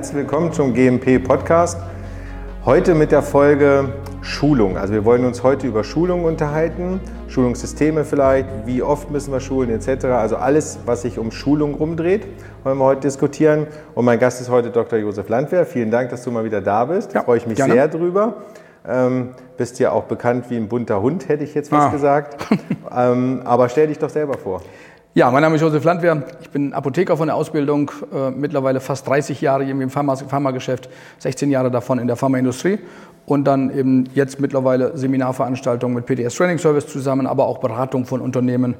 Herzlich willkommen zum GMP Podcast. Heute mit der Folge Schulung. Also wir wollen uns heute über Schulung unterhalten, Schulungssysteme vielleicht, wie oft müssen wir schulen etc. Also alles, was sich um Schulung rumdreht, wollen wir heute diskutieren. Und mein Gast ist heute Dr. Josef Landwehr. Vielen Dank, dass du mal wieder da bist. Da ja, freue ich mich gerne. sehr drüber. Ähm, bist ja auch bekannt wie ein bunter Hund, hätte ich jetzt was ah. gesagt. ähm, aber stell dich doch selber vor. Ja, mein Name ist Josef Landwehr. Ich bin Apotheker von der Ausbildung, äh, mittlerweile fast 30 Jahre im Pharmageschäft, 16 Jahre davon in der Pharmaindustrie und dann eben jetzt mittlerweile Seminarveranstaltungen mit PDS Training Service zusammen, aber auch Beratung von Unternehmen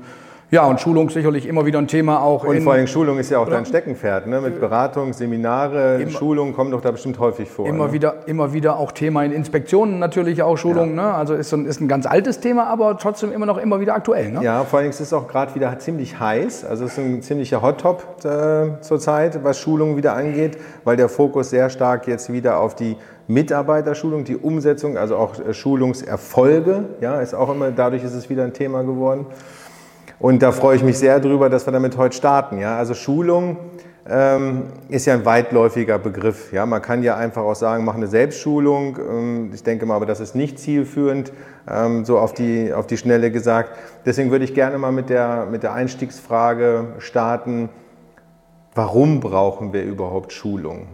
ja, und Schulung sicherlich immer wieder ein Thema auch. Und vor allem Schulung ist ja auch dein Steckenpferd, ne? mit Beratung, Seminare, immer, Schulungen kommen doch da bestimmt häufig vor. Immer, ne? wieder, immer wieder auch Thema in Inspektionen natürlich auch Schulungen. Ja. Ne? Also ist ein, ist ein ganz altes Thema, aber trotzdem immer noch immer wieder aktuell. Ne? Ja, vor allem ist es auch gerade wieder ziemlich heiß. Also es ist ein ziemlicher Hot-Top äh, zurzeit, was Schulungen wieder angeht, weil der Fokus sehr stark jetzt wieder auf die Mitarbeiterschulung, die Umsetzung, also auch äh, Schulungserfolge, ja, ist auch immer, dadurch ist es wieder ein Thema geworden. Und da freue ich mich sehr drüber, dass wir damit heute starten. Ja? Also Schulung ähm, ist ja ein weitläufiger Begriff. Ja? Man kann ja einfach auch sagen, mach eine Selbstschulung. Ähm, ich denke mal, aber das ist nicht zielführend, ähm, so auf die, auf die Schnelle gesagt. Deswegen würde ich gerne mal mit der, mit der Einstiegsfrage starten. Warum brauchen wir überhaupt Schulung?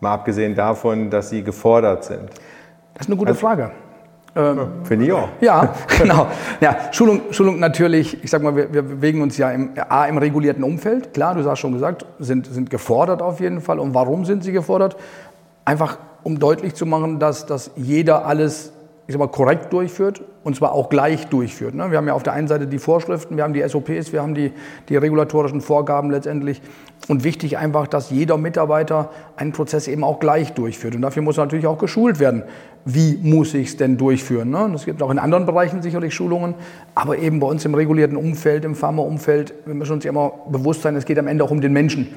Mal abgesehen davon, dass sie gefordert sind. Das ist eine gute also, Frage. Ähm, Finde ich auch. Ja, genau. Ja, Schulung, Schulung natürlich, ich sag mal, wir, wir bewegen uns ja im, A, im regulierten Umfeld. Klar, du hast schon gesagt, sind, sind gefordert auf jeden Fall. Und warum sind sie gefordert? Einfach, um deutlich zu machen, dass, dass jeder alles ich sag mal, korrekt durchführt und zwar auch gleich durchführt. Ne? Wir haben ja auf der einen Seite die Vorschriften, wir haben die SOPs, wir haben die, die regulatorischen Vorgaben letztendlich. Und wichtig einfach, dass jeder Mitarbeiter einen Prozess eben auch gleich durchführt. Und dafür muss natürlich auch geschult werden. Wie muss ich es denn durchführen? Ne? Es gibt auch in anderen Bereichen sicherlich Schulungen, aber eben bei uns im regulierten Umfeld, im Pharmaumfeld, wir müssen uns immer bewusst sein, es geht am Ende auch um den Menschen.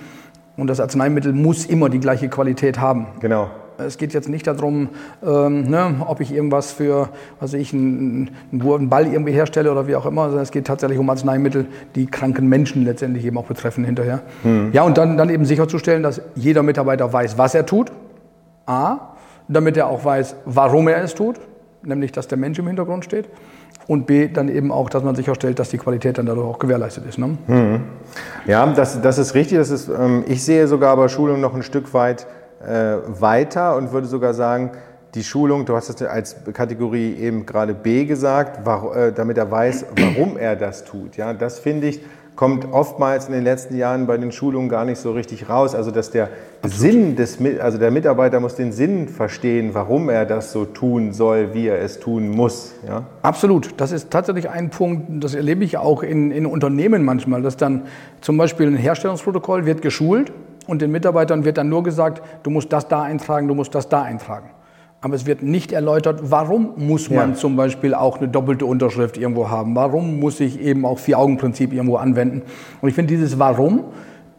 Und das Arzneimittel muss immer die gleiche Qualität haben. Genau. Es geht jetzt nicht darum, ähm, ne, ob ich irgendwas für, also ich einen, einen Ball irgendwie herstelle oder wie auch immer, sondern es geht tatsächlich um Arzneimittel, die kranken Menschen letztendlich eben auch betreffen hinterher. Hm. Ja, und dann, dann eben sicherzustellen, dass jeder Mitarbeiter weiß, was er tut. A, damit er auch weiß, warum er es tut, nämlich dass der Mensch im Hintergrund steht. Und B, dann eben auch, dass man sicherstellt, dass die Qualität dann dadurch auch gewährleistet ist. Ne? Hm. Ja, das, das ist richtig. Das ist, ähm, ich sehe sogar aber Schulung noch ein Stück weit weiter und würde sogar sagen, die Schulung, du hast es als Kategorie eben gerade B gesagt, äh, damit er weiß, warum er das tut. Ja, das finde ich, kommt oftmals in den letzten Jahren bei den Schulungen gar nicht so richtig raus. Also dass der Absolut. Sinn des, also der Mitarbeiter muss den Sinn verstehen, warum er das so tun soll, wie er es tun muss. Ja? Absolut. Das ist tatsächlich ein Punkt, das erlebe ich auch in, in Unternehmen manchmal, dass dann zum Beispiel ein Herstellungsprotokoll wird geschult und den Mitarbeitern wird dann nur gesagt, du musst das da eintragen, du musst das da eintragen. Aber es wird nicht erläutert, warum muss man ja. zum Beispiel auch eine doppelte Unterschrift irgendwo haben? Warum muss ich eben auch Vier-Augen-Prinzip irgendwo anwenden? Und ich finde, dieses Warum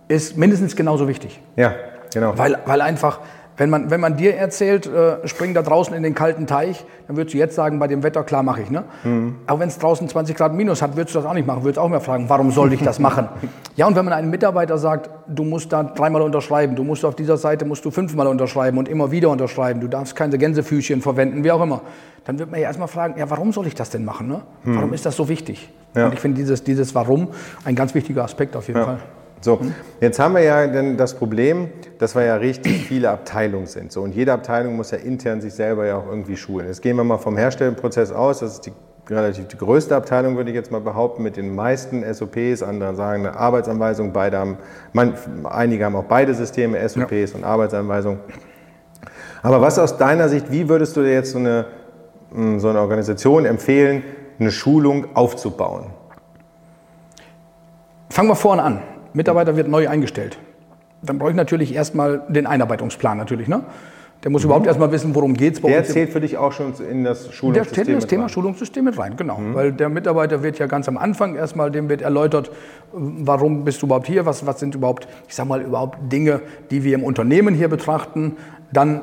ist mindestens genauso wichtig. Ja, genau. Weil, weil einfach wenn man, wenn man dir erzählt, äh, spring da draußen in den kalten Teich, dann würdest du jetzt sagen, bei dem Wetter, klar mache ich. Ne? Mhm. Aber wenn es draußen 20 Grad minus hat, würdest du das auch nicht machen. Würdest auch mehr fragen, warum soll ich das machen? ja, und wenn man einem Mitarbeiter sagt, du musst da dreimal unterschreiben, du musst auf dieser Seite musst du fünfmal unterschreiben und immer wieder unterschreiben, du darfst keine Gänsefüßchen verwenden, wie auch immer, dann wird man ja erstmal fragen, ja, warum soll ich das denn machen? Ne? Mhm. Warum ist das so wichtig? Ja. Und ich finde dieses, dieses Warum ein ganz wichtiger Aspekt auf jeden ja. Fall. So, jetzt haben wir ja dann das Problem, dass wir ja richtig viele Abteilungen sind. So, und jede Abteilung muss ja intern sich selber ja auch irgendwie schulen. Jetzt gehen wir mal vom Herstellprozess aus. Das ist die relativ die größte Abteilung, würde ich jetzt mal behaupten, mit den meisten SOPs. Andere sagen eine Arbeitsanweisung. Beide haben, man, einige haben auch beide Systeme, SOPs ja. und Arbeitsanweisung. Aber was aus deiner Sicht, wie würdest du dir jetzt so eine, hm, so eine Organisation empfehlen, eine Schulung aufzubauen? Fangen wir vorne an. Mitarbeiter wird neu eingestellt. Dann brauche ich natürlich erstmal den Einarbeitungsplan natürlich. Ne? Der muss mhm. überhaupt erstmal wissen, worum geht es. Der zählt für dich auch schon in das Schulungssystem Der zählt in das Thema rein. Schulungssystem mit rein, genau. Mhm. Weil der Mitarbeiter wird ja ganz am Anfang erstmal, dem wird erläutert, warum bist du überhaupt hier, was, was sind überhaupt, ich sag mal, überhaupt Dinge, die wir im Unternehmen hier betrachten. Dann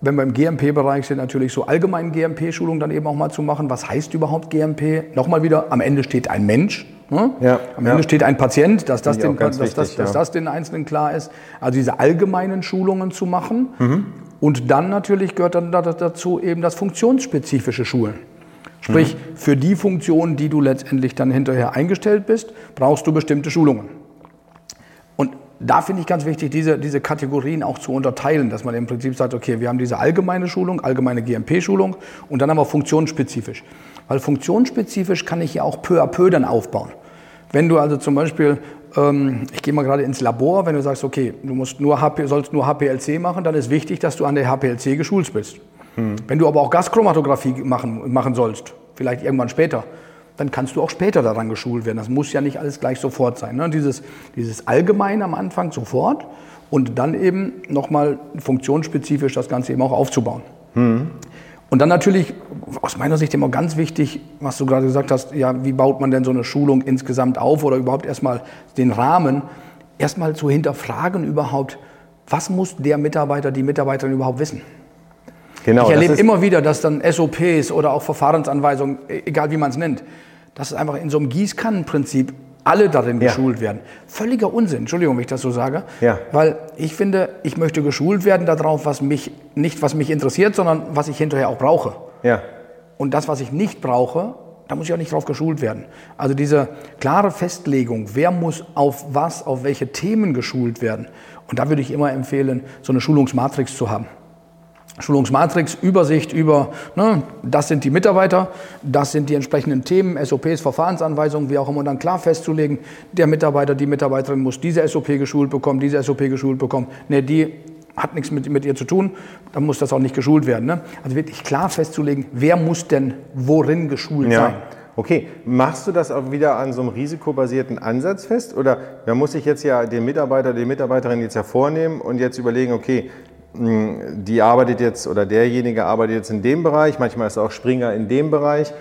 wenn wir im GMP-Bereich sind, natürlich so allgemein GMP-Schulung dann eben auch mal zu machen. Was heißt überhaupt GMP? Nochmal wieder, am Ende steht ein Mensch Ne? Ja, Am Ende ja. steht ein Patient, dass das, den, dass, das, wichtig, dass ja. das den Einzelnen klar ist. Also diese allgemeinen Schulungen zu machen. Mhm. Und dann natürlich gehört dann da- dazu eben das funktionsspezifische Schulen. Sprich, Mhm. für die Funktionen, die du letztendlich dann hinterher eingestellt bist, brauchst du bestimmte Schulungen. Und da finde ich ganz wichtig, diese, diese Kategorien auch zu unterteilen, dass man im Prinzip sagt, okay, wir haben diese allgemeine Schulung, allgemeine GMP-Schulung und dann haben wir funktionsspezifisch. Weil funktionsspezifisch kann ich ja auch peu à peu dann aufbauen. Wenn du also zum Beispiel, ähm, ich gehe mal gerade ins Labor, wenn du sagst, okay, du musst nur HP, sollst nur HPLC machen, dann ist wichtig, dass du an der HPLC geschult bist. Wenn du aber auch Gaschromatographie machen, machen sollst, vielleicht irgendwann später, dann kannst du auch später daran geschult werden. Das muss ja nicht alles gleich sofort sein. Ne? Dieses, dieses Allgemeine am Anfang sofort und dann eben nochmal funktionsspezifisch das Ganze eben auch aufzubauen. Und dann natürlich, aus meiner Sicht immer ganz wichtig, was du gerade gesagt hast, ja, wie baut man denn so eine Schulung insgesamt auf oder überhaupt erstmal den Rahmen, erstmal zu hinterfragen überhaupt, was muss der Mitarbeiter, die Mitarbeiterin überhaupt wissen? Genau, Ich erlebe immer wieder, dass dann SOPs oder auch Verfahrensanweisungen, e- egal wie man es nennt, dass es einfach in so einem Gießkannenprinzip alle darin Ja. geschult werden. Völliger Unsinn, Entschuldigung, wenn ich das so sage. Ja. Weil ich finde, ich möchte geschult werden darauf, was mich, nicht was mich interessiert, sondern was ich hinterher auch brauche. Ja, Und das, was ich nicht brauche, da muss ich auch nicht drauf geschult werden. Also diese klare Festlegung, wer muss auf was, auf welche Themen geschult werden. Und da würde ich immer empfehlen, so eine Schulungsmatrix zu haben. Schulungsmatrix, Übersicht über, ne, das sind die Mitarbeiter, das sind die entsprechenden Themen, SOPs, Verfahrensanweisungen, wie auch immer, und dann klar festzulegen, der Mitarbeiter, die Mitarbeiterin muss diese SOP geschult bekommen, diese SOP geschult bekommen. Ne, die hat nichts mit, mit ihr zu tun, dann muss das auch nicht geschult werden. Ne? Also wirklich klar festzulegen, wer muss denn worin geschult ja. sein. Okay, machst du das auch wieder an so einem risikobasierten Ansatz fest? Oder da muss ich jetzt ja den Mitarbeiter, die Mitarbeiterin jetzt hervornehmen und jetzt überlegen, okay, die arbeitet jetzt oder derjenige arbeitet jetzt in dem Bereich, manchmal ist auch Springer in dem Bereich.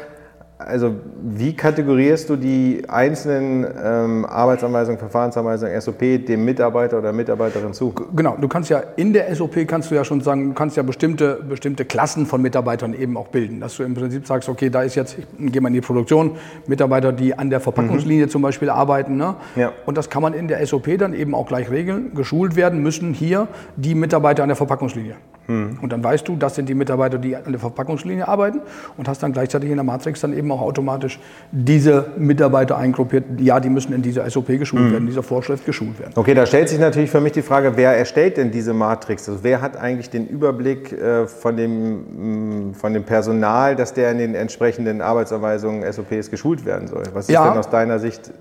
Also wie kategorierst du die einzelnen ähm, Arbeitsanweisungen, Verfahrensanweisungen, SOP dem Mitarbeiter oder Mitarbeiterin zu? Genau, du kannst ja in der SOP kannst du ja schon sagen, du kannst ja bestimmte, bestimmte Klassen von Mitarbeitern eben auch bilden. Dass du im Prinzip sagst, okay, da ist jetzt, ich gehe mal in die Produktion, Mitarbeiter, die an der Verpackungslinie zum Beispiel arbeiten. Ne? Ja. Und das kann man in der SOP dann eben auch gleich regeln. Geschult werden müssen hier die Mitarbeiter an der Verpackungslinie. Und dann weißt du, das sind die Mitarbeiter, die an der Verpackungslinie arbeiten und hast dann gleichzeitig in der Matrix dann eben auch automatisch diese Mitarbeiter eingruppiert. Ja, die müssen in dieser SOP geschult werden, in dieser Vorschrift geschult werden. Okay, da stellt sich natürlich für mich die Frage, wer erstellt denn diese Matrix? Also wer hat eigentlich den Überblick äh, von, dem, mh, von dem Personal, dass der in den entsprechenden Arbeitsanweisungen, SOPs geschult werden soll? Was ist Ja. denn aus deiner Sicht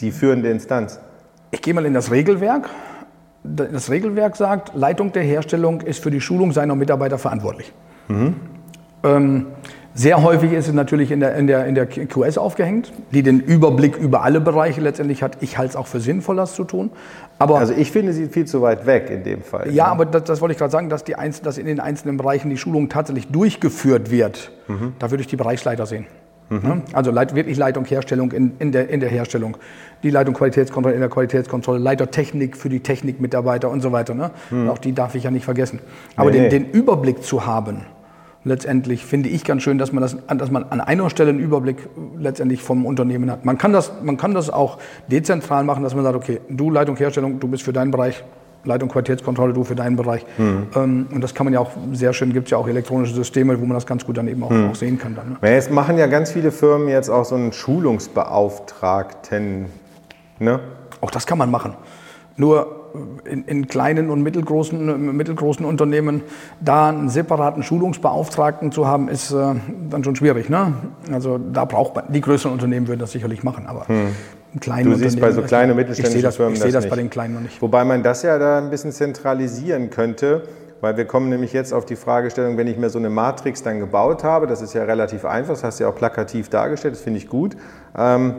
die führende Instanz? Ich gehe mal in das Regelwerk. Das Regelwerk sagt, Leitung der Herstellung ist für die Schulung seiner Mitarbeiter verantwortlich. Ähm, sehr häufig ist es natürlich in der, in, der, in der QS aufgehängt, die den Überblick über alle Bereiche letztendlich hat. Ich halte es auch für sinnvoll, das zu tun. Aber Also ich finde sie viel zu weit weg in dem Fall. ja, aber das, das wollte ich gerade sagen, dass, die Einzel dass in den einzelnen Bereichen die Schulung tatsächlich durchgeführt wird. Da würde ich die Bereichsleiter sehen. Ne? Also Leit, wirklich Leitung Herstellung in, in, der, in der Herstellung, die Leitung Qualitätskontrolle in der Qualitätskontrolle, Leiter Technik für die Technikmitarbeiter und so weiter. Ne? Und auch die darf ich ja nicht vergessen. Aber Nee, nee. den, den Überblick zu haben, letztendlich finde ich ganz schön, dass man, das, dass man an einer Stelle einen Überblick letztendlich vom Unternehmen hat. Man kann, das, man kann das auch dezentral machen, dass man sagt, okay, du Leitung Herstellung, du bist für deinen Bereich, Leitung Qualitätskontrolle, du für deinen Bereich. Ähm, und das kann man ja auch sehr schön, gibt es ja auch elektronische Systeme, wo man das ganz gut dann eben auch, auch sehen kann. Dann, ne? Jetzt machen ja ganz viele Firmen jetzt auch so einen Schulungsbeauftragten. Ne? Auch das kann man machen. Nur in, in kleinen und mittelgroßen, mittelgroßen Unternehmen da einen separaten Schulungsbeauftragten zu haben, ist äh, dann schon schwierig. Ne? Also da braucht man, die größeren Unternehmen würden das sicherlich machen, aber kleine Du siehst bei so kleinen und ich mittelständischen das, Firmen ich sehe das das bei nicht. den kleinen noch nicht. Wobei man das ja da ein bisschen zentralisieren könnte, weil wir kommen nämlich jetzt auf die Fragestellung, wenn ich mir so eine Matrix dann gebaut habe, das ist ja relativ einfach, das hast du ja auch plakativ dargestellt, das finde ich gut, ähm,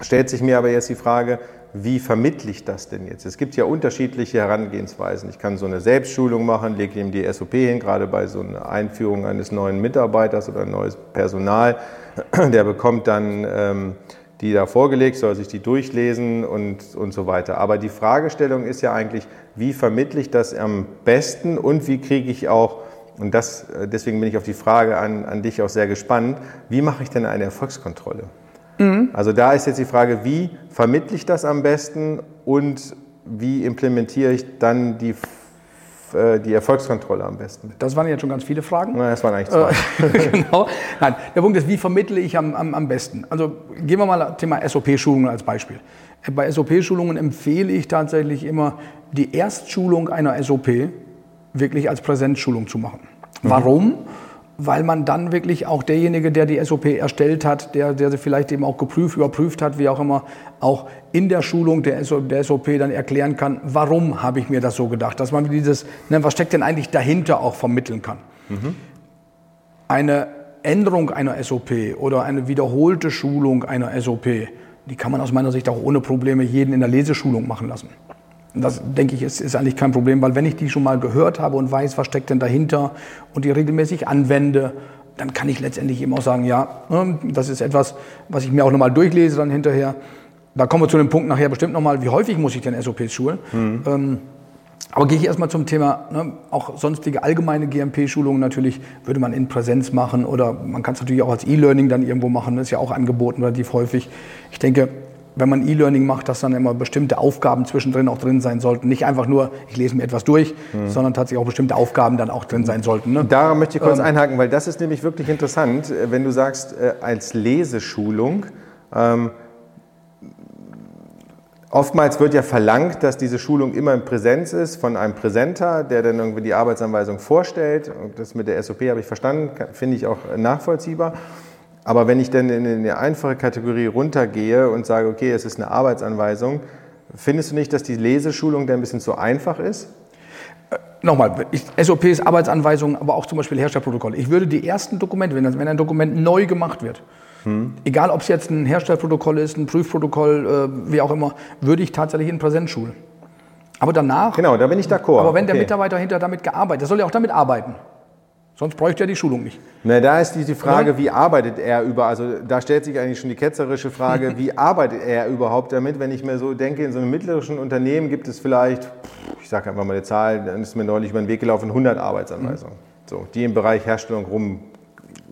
stellt sich mir aber jetzt die Frage, wie vermittle ich das denn jetzt? Es gibt ja unterschiedliche Herangehensweisen. Ich kann so eine Selbstschulung machen, lege ihm die SOP hin, gerade bei so einer Einführung eines neuen Mitarbeiters oder neues Personal. Der bekommt dann ähm, die da vorgelegt, soll sich die durchlesen und, und so weiter. Aber die Fragestellung ist ja eigentlich, wie vermittle ich das am besten und wie kriege ich auch, und das, äh, deswegen bin ich auf die Frage an, an dich auch sehr gespannt, wie mache ich denn eine Erfolgskontrolle? Mhm. Also da ist jetzt die Frage, wie vermittle ich das am besten und wie implementiere ich dann die, äh, die Erfolgskontrolle am besten? Das waren jetzt schon ganz viele Fragen. Na, das waren eigentlich zwei. Äh, genau. Nein, der Punkt ist, wie vermittle ich am, am, am besten? Also gehen wir mal das Thema SOP-Schulungen als Beispiel. Bei SOP-Schulungen empfehle ich tatsächlich immer, die Erstschulung einer SOP wirklich als Präsenzschulung zu machen. Mhm. Warum? Weil man dann wirklich auch derjenige, der die SOP erstellt hat, der, der sie vielleicht eben auch geprüft, überprüft hat, wie auch immer, auch in der Schulung der, der SOP dann erklären kann, warum habe ich mir das so gedacht, dass man dieses, ne, was steckt denn eigentlich dahinter auch vermitteln kann. Mhm. Eine Änderung einer SOP oder eine wiederholte Schulung einer SOP, die kann man aus meiner Sicht auch ohne Probleme jeden in der Leseschulung machen lassen. Das denke ich, ist, ist eigentlich kein Problem, weil wenn ich die schon mal gehört habe und weiß, was steckt denn dahinter und die regelmäßig anwende, dann kann ich letztendlich eben auch sagen, ja, ne, das ist etwas, was ich mir auch nochmal durchlese dann hinterher. Da kommen wir zu dem Punkt nachher bestimmt nochmal, wie häufig muss ich denn SOPs schulen? Mhm. Ähm, aber gehe ich erstmal zum Thema, ne, auch sonstige allgemeine GMP-Schulungen natürlich würde man in Präsenz machen oder man kann es natürlich auch als E-Learning dann irgendwo machen, das ist ja auch angeboten relativ häufig. Ich denke, wenn man E-Learning macht, dass dann immer bestimmte Aufgaben zwischendrin auch drin sein sollten. Nicht einfach nur, ich lese mir etwas durch, mhm. sondern tatsächlich auch bestimmte Aufgaben dann auch drin sein sollten. Ne? Da möchte ich kurz ähm, einhaken, weil das ist nämlich wirklich interessant, äh, wenn du sagst, äh, als Leseschulung. Ähm, Oftmals wird ja verlangt, dass diese Schulung immer in Präsenz ist von einem Präsenter, der dann irgendwie die Arbeitsanweisung vorstellt. Und das mit der SOP habe ich verstanden, finde ich auch nachvollziehbar. Aber wenn ich dann in eine einfache Kategorie runtergehe und sage, okay, es ist eine Arbeitsanweisung, findest du nicht, dass die Leseschulung da ein bisschen zu einfach ist? Äh, nochmal, ich, SOPs, Arbeitsanweisungen, aber auch zum Beispiel Herstellprotokolle. Ich würde die ersten Dokumente, wenn, wenn ein Dokument neu gemacht wird, hm. egal ob es jetzt ein Herstellprotokoll ist, ein Prüfprotokoll, äh, wie auch immer, würde ich tatsächlich in Präsenz schulen. Aber danach. Genau, da bin ich d'accord. Aber wenn okay. der Mitarbeiter hinter damit gearbeitet, der soll ja auch damit arbeiten. Sonst bräuchte er die Schulung nicht. Na, da ist die Frage, ja? wie arbeitet er über, also da stellt sich eigentlich schon die ketzerische Frage, wie arbeitet er überhaupt damit? Wenn ich mir so denke, in so einem mittleren Unternehmen gibt es vielleicht, ich sage einfach mal eine Zahl, dann ist mir neulich über den Weg gelaufen, 100 Arbeitsanweisungen. Mhm. So, die im Bereich Herstellung rum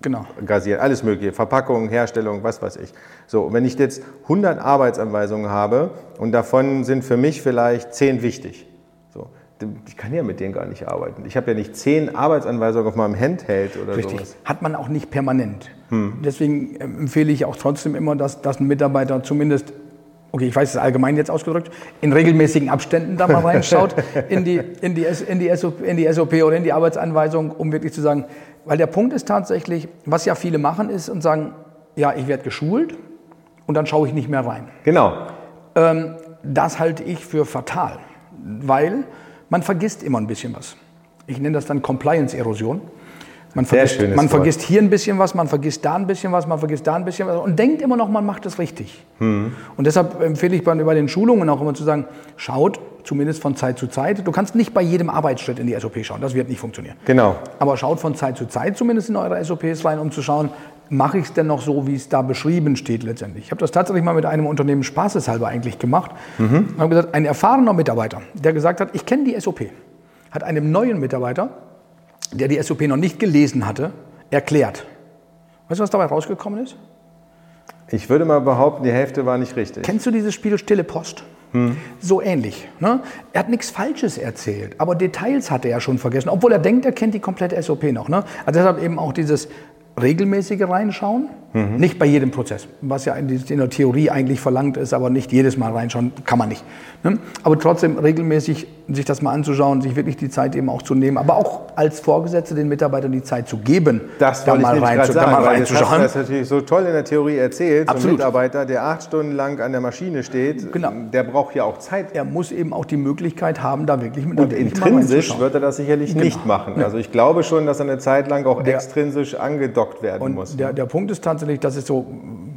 genau. gasieren, alles mögliche, Verpackung, Herstellung, was weiß ich. So, wenn ich jetzt 100 Arbeitsanweisungen habe und davon sind für mich vielleicht 10 wichtig, ich kann ja mit denen gar nicht arbeiten. Ich habe ja nicht zehn Arbeitsanweisungen auf meinem Handheld oder Richtig. sowas. Hat man auch nicht permanent. Hm. Deswegen empfehle ich auch trotzdem immer, dass, dass ein Mitarbeiter zumindest, okay, ich weiß es allgemein jetzt ausgedrückt, in regelmäßigen Abständen da mal reinschaut in, die, in, die, in, die SOP, in die SOP oder in die Arbeitsanweisung, um wirklich zu sagen, weil der Punkt ist tatsächlich, was ja viele machen, ist und sagen, ja, ich werde geschult und dann schaue ich nicht mehr rein. Genau. Ähm, das halte ich für fatal, weil man vergisst immer ein bisschen was. Ich nenne das dann Compliance-Erosion. Man, vergisst, man vergisst, hier ein bisschen was, man vergisst da ein bisschen was, man vergisst da ein bisschen was und denkt immer noch, man macht es richtig. Mhm. Und deshalb empfehle ich bei, bei, den Schulungen auch immer zu sagen, schaut zumindest von Zeit zu Zeit. Du kannst nicht bei jedem Arbeitsschritt in die SOP schauen, das wird nicht funktionieren. Genau. Aber schaut von Zeit zu Zeit zumindest in eure SOPs rein, um zu schauen, mache ich es denn noch so, wie es da beschrieben steht letztendlich. Ich habe das tatsächlich mal mit einem Unternehmen spaßeshalber eigentlich gemacht. Mhm. Ich habe gesagt, ein erfahrener Mitarbeiter, der gesagt hat, ich kenne die SOP, hat einem neuen Mitarbeiter, der die SOP noch nicht gelesen hatte, erklärt. Weißt du, was dabei rausgekommen ist? Ich würde mal behaupten, die Hälfte war nicht richtig. Kennst du dieses Spiel Stille Post? Hm. So ähnlich. Ne? Er hat nichts Falsches erzählt, aber Details hat er schon vergessen, obwohl er denkt, er kennt die komplette SOP noch. Ne? Also deshalb eben auch dieses regelmäßige reinschauen, mhm. nicht bei jedem Prozess, was ja in der Theorie eigentlich verlangt ist, aber nicht jedes Mal reinschauen, kann man nicht. Ne? Aber trotzdem regelmäßig sich das mal anzuschauen, sich wirklich die Zeit eben auch zu nehmen, aber auch als Vorgesetzte den Mitarbeitern die Zeit zu geben, das da mal, rein, sagen, da mal reinzuschauen. Das, das natürlich so toll in der Theorie erzählt. Absolut. So ein Mitarbeiter, der acht Stunden lang an der Maschine steht, genau. der braucht ja auch Zeit. Er muss eben auch die Möglichkeit haben, da wirklich mit Und intrinsisch wird er das sicherlich genau. nicht machen. Also ich glaube schon, dass er eine Zeit lang auch der, extrinsisch angedockt werden und muss. Der, der Punkt ist tatsächlich, dass es so,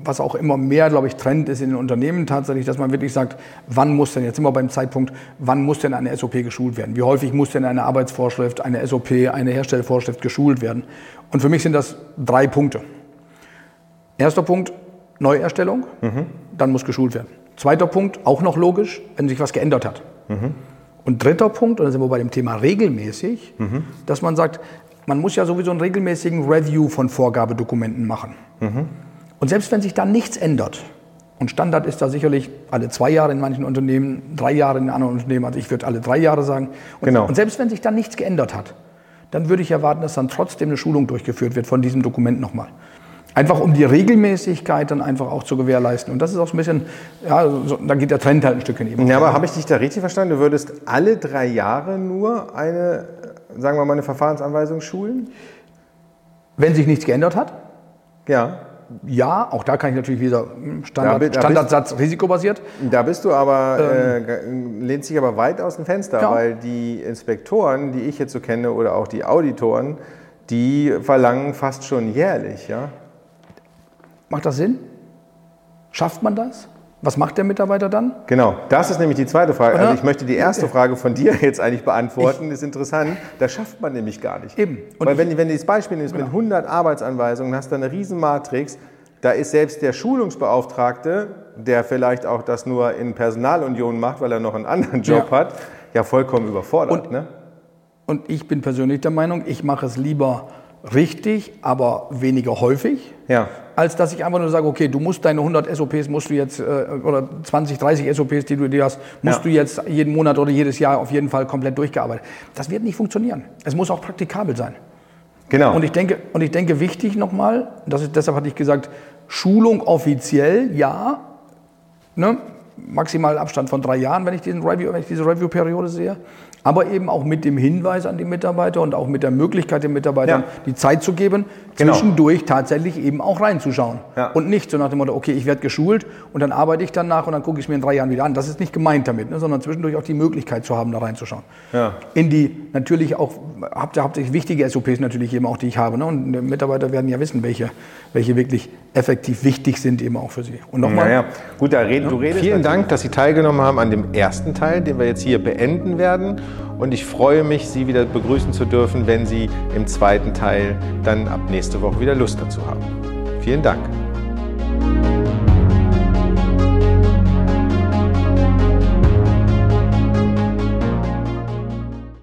was auch immer mehr, glaube ich, Trend ist in den Unternehmen tatsächlich, dass man wirklich sagt, wann muss denn, jetzt sind wir beim Zeitpunkt, wann muss denn eine SOP geschult werden? Wie häufig muss denn eine Arbeitsvorschrift, eine SOP, eine Herstellvorschrift geschult werden? Und für mich sind das drei Punkte. Erster Punkt, Neuerstellung, mhm. dann muss geschult werden. Zweiter Punkt, auch noch logisch, wenn sich was geändert hat. Mhm. Und dritter Punkt, und da sind wir bei dem Thema regelmäßig, mhm. dass man sagt, man muss ja sowieso einen regelmäßigen Review von Vorgabedokumenten machen. Mhm. Und selbst wenn sich da nichts ändert, und Standard ist da sicherlich alle zwei Jahre in manchen Unternehmen, drei Jahre in anderen Unternehmen, also ich würde alle drei Jahre sagen. Und, Genau. und selbst wenn sich da nichts geändert hat, dann würde ich erwarten, dass dann trotzdem eine Schulung durchgeführt wird von diesem Dokument nochmal. Einfach um die Regelmäßigkeit dann einfach auch zu gewährleisten. Und das ist auch so ein bisschen, ja, so, da geht der Trend halt ein Stückchen eben. Ja, aber habe ich dich da richtig verstanden? Du würdest alle drei Jahre nur eine, sagen wir mal, eine Verfahrensanweisung schulen? Wenn sich nichts geändert hat, Ja. ja, auch da kann ich natürlich wieder hm, Da Standard, bi- da Standardsatz risikobasiert. Da bist du aber, äh, ge- lehnst dich aber weit aus dem Fenster, Ja. weil die Inspektoren, die ich jetzt so kenne, oder auch die Auditoren, die verlangen fast schon jährlich, ja? Macht das Sinn? Schafft man das? Was macht der Mitarbeiter dann? Genau, das ist nämlich die zweite Frage. Oder? Also ich möchte die erste Frage von dir jetzt eigentlich beantworten. Das ist interessant. Das schafft man nämlich gar nicht. Eben. Und Weil ich- wenn, wenn du das Beispiel nimmst mit 100 Arbeitsanweisungen, hast du eine riesen Matrix, da ist selbst der Schulungsbeauftragte, der vielleicht auch das nur in Personalunion macht, weil er noch einen anderen Job Ja. hat, ja vollkommen überfordert. Und- ne? Und ich bin persönlich der Meinung, ich mache es lieber richtig, aber weniger häufig, Ja. als dass ich einfach nur sage, okay, du musst deine 100 SOPs, musst du jetzt, äh, oder 20, 30 SOPs, die du dir hast, musst Ja. du jetzt jeden Monat oder jedes Jahr auf jeden Fall komplett durchgearbeitet. Das wird nicht funktionieren. Es muss auch praktikabel sein. Genau. Und ich denke, und ich denke wichtig nochmal, das ist, deshalb hatte ich gesagt, Schulung offiziell, ja, ne, maximal Abstand von drei Jahren, wenn ich, diesen Review, wenn ich diese Review-Periode sehe, aber eben auch mit dem Hinweis an die Mitarbeiter und auch mit der Möglichkeit den Mitarbeitern Ja. die Zeit zu geben, Genau. zwischendurch tatsächlich eben auch reinzuschauen. Ja. Und nicht so nach dem Motto, okay, ich werde geschult und dann arbeite ich danach und dann gucke ich es mir in drei Jahren wieder an. Das ist nicht gemeint damit, ne, sondern zwischendurch auch die Möglichkeit zu haben, da reinzuschauen. Ja. In die natürlich auch habt ihr hauptsächlich wichtige SOPs natürlich eben auch, die ich habe. Ne? Und die Mitarbeiter werden ja wissen, welche, welche wirklich effektiv wichtig sind eben auch für sie. Und nochmal, Naja, gut, da red, du redest. Vielen Dank, dass Sie teilgenommen haben an dem ersten Teil, den wir jetzt hier beenden werden. Und ich freue mich, Sie wieder begrüßen zu dürfen, wenn Sie im zweiten Teil dann ab nächste Woche wieder Lust dazu haben. Vielen Dank.